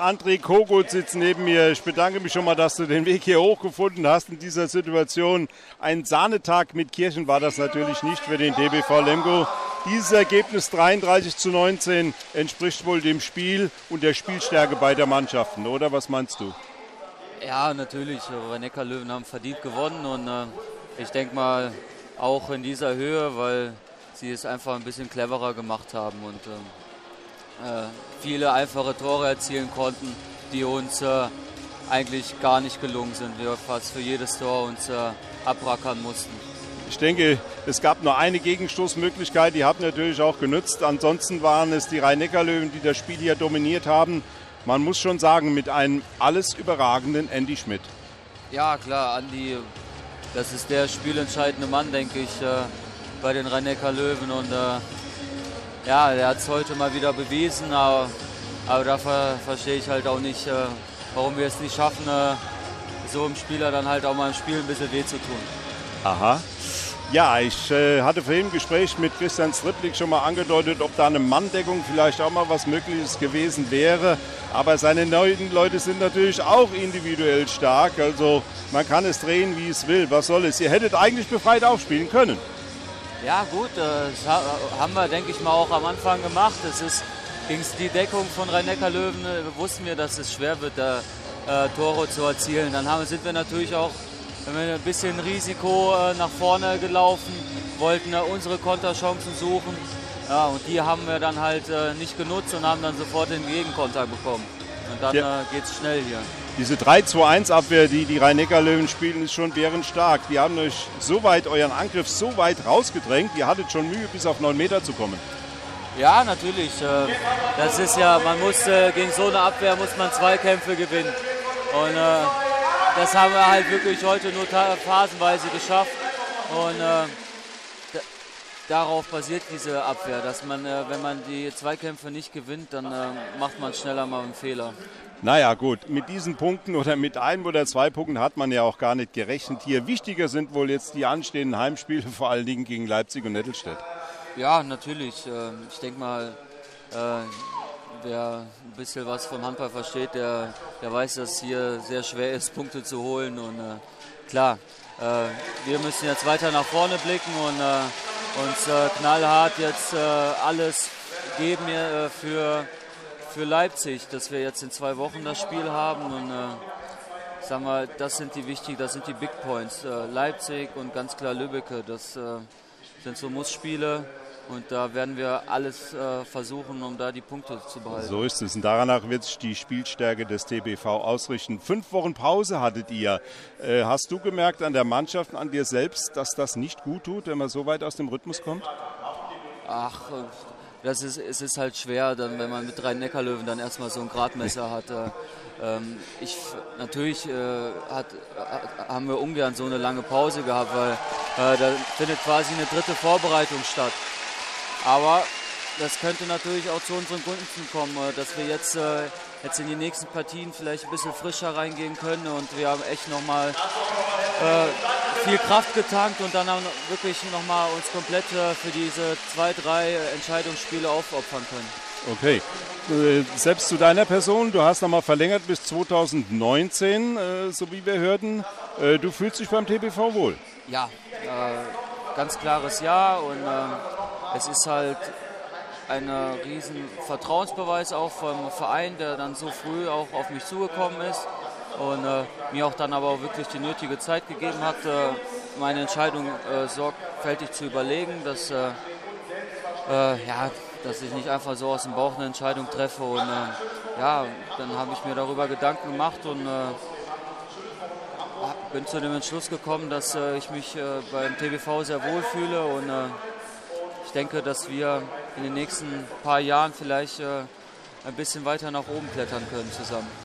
André Kogut sitzt neben mir. Ich bedanke mich schon mal, dass du den Weg hier hochgefunden hast in dieser Situation. Ein Sahnetag mit Kirchen war das natürlich nicht für den DBV Lemgo. Dieses Ergebnis 33 zu 19 entspricht wohl dem Spiel und der Spielstärke beider Mannschaften, oder? Was meinst du? Ja, natürlich. rhein löwen haben verdient gewonnen und äh, ich denke mal auch in dieser Höhe, weil sie es einfach ein bisschen cleverer gemacht haben und äh, viele einfache Tore erzielen konnten, die uns äh, eigentlich gar nicht gelungen sind. Wir fast für jedes Tor uns äh, abrackern mussten. Ich denke, es gab nur eine Gegenstoßmöglichkeit, die habt natürlich auch genutzt. Ansonsten waren es die Rhein-Neckar-Löwen, die das Spiel hier dominiert haben. Man muss schon sagen, mit einem alles überragenden Andy Schmidt. Ja, klar, Andy, das ist der spielentscheidende Mann, denke ich, bei den Rhein-Neckar-Löwen. Und ja, er hat es heute mal wieder bewiesen, aber, aber da verstehe ich halt auch nicht, äh, warum wir es nicht schaffen, äh, so einem Spieler dann halt auch mal im Spiel ein bisschen weh zu tun. Aha. Ja, ich äh, hatte vorhin im Gespräch mit Christian Stripplik schon mal angedeutet, ob da eine Manndeckung vielleicht auch mal was Mögliches gewesen wäre. Aber seine neuen Leute sind natürlich auch individuell stark. Also man kann es drehen, wie es will. Was soll es? Ihr hättet eigentlich befreit aufspielen können. Ja gut, äh, das haben wir, denke ich mal, auch am Anfang gemacht. Es ist gegen die Deckung von Rhein-Neckar-Löwen äh, wussten wir, dass es schwer wird, da äh, Tore zu erzielen. Dann haben, sind wir natürlich auch ein bisschen Risiko äh, nach vorne gelaufen, wollten äh, unsere Konterchancen suchen. Ja, und die haben wir dann halt äh, nicht genutzt und haben dann sofort den Gegenkonter bekommen. Und dann ja. geht es schnell hier. Diese 3-2-1-Abwehr, die die Rhein-Neckar-Löwen spielen, ist schon bärenstark. Die haben euch so weit, euren Angriff so weit rausgedrängt, ihr hattet schon Mühe, bis auf 9 Meter zu kommen. Ja, natürlich. Äh, das ist ja, man muss äh, gegen so eine Abwehr muss man zwei Kämpfe gewinnen. Und äh, das haben wir halt wirklich heute nur phasenweise geschafft. Und darauf basiert diese Abwehr, dass man, wenn man die Zweikämpfe nicht gewinnt, dann macht man schneller mal einen Fehler. Naja, gut, mit diesen Punkten oder mit einem oder zwei Punkten hat man ja auch gar nicht gerechnet hier. Wichtiger sind wohl jetzt die anstehenden Heimspiele, vor allen Dingen gegen Leipzig und Nettelstedt. Ja, natürlich. Ähm, ich denke mal, äh, wer ein bisschen was vom Handball versteht, der, der weiß, dass es hier sehr schwer ist, Punkte zu holen. Und äh, klar, äh, wir müssen jetzt weiter nach vorne blicken und uns knallhart jetzt alles geben für für Leipzig, dass wir jetzt in zwei Wochen das Spiel haben und äh, sag mal, das sind die wichtigen, das sind die Big Points. Äh, Leipzig und ganz klar Lübbecke, das äh, sind so Mussspiele und da werden wir alles äh, versuchen, um da die Punkte zu behalten. So ist es und danach wird sich die Spielstärke des TBV ausrichten. Fünf Wochen Pause hattet ihr. Äh, hast du gemerkt an der Mannschaft, an dir selbst, dass das nicht gut tut, wenn man so weit aus dem Rhythmus kommt? Ach, das ist, es ist halt schwer, dann, wenn man mit drei Neckarlöwen dann erstmal so ein Gradmesser hat. Äh, ähm, ich, natürlich äh, hat, haben wir ungern so eine lange Pause gehabt, weil äh, da findet quasi eine dritte Vorbereitung statt. Aber das könnte natürlich auch zu unseren Gunsten kommen, äh, dass wir jetzt, äh, jetzt in die nächsten Partien vielleicht ein bisschen frischer reingehen können und wir haben echt nochmal äh, viel Kraft getankt und dann wirklich nochmal uns komplett äh, für diese zwei, drei Entscheidungsspiele aufopfern können. Okay. Äh, selbst zu deiner Person, du hast nochmal verlängert bis 2019, äh, so wie wir hörten. Du fühlst dich beim TBV wohl? Ja, ganz klares Ja und es ist halt ein riesen Vertrauensbeweis auch vom Verein, der dann so früh auch auf mich zugekommen ist und äh, mir auch dann aber auch wirklich die nötige Zeit gegeben hat, äh, meine Entscheidung äh, sorgfältig zu überlegen, dass, äh, äh, ja, dass ich nicht einfach so aus dem Bauch eine Entscheidung treffe. Und äh, ja, dann habe ich mir darüber Gedanken gemacht und bin zu dem Entschluss gekommen, dass ich mich beim TBV sehr wohl fühle und ich denke, dass wir in den nächsten paar Jahren vielleicht ein bisschen weiter nach oben klettern können zusammen.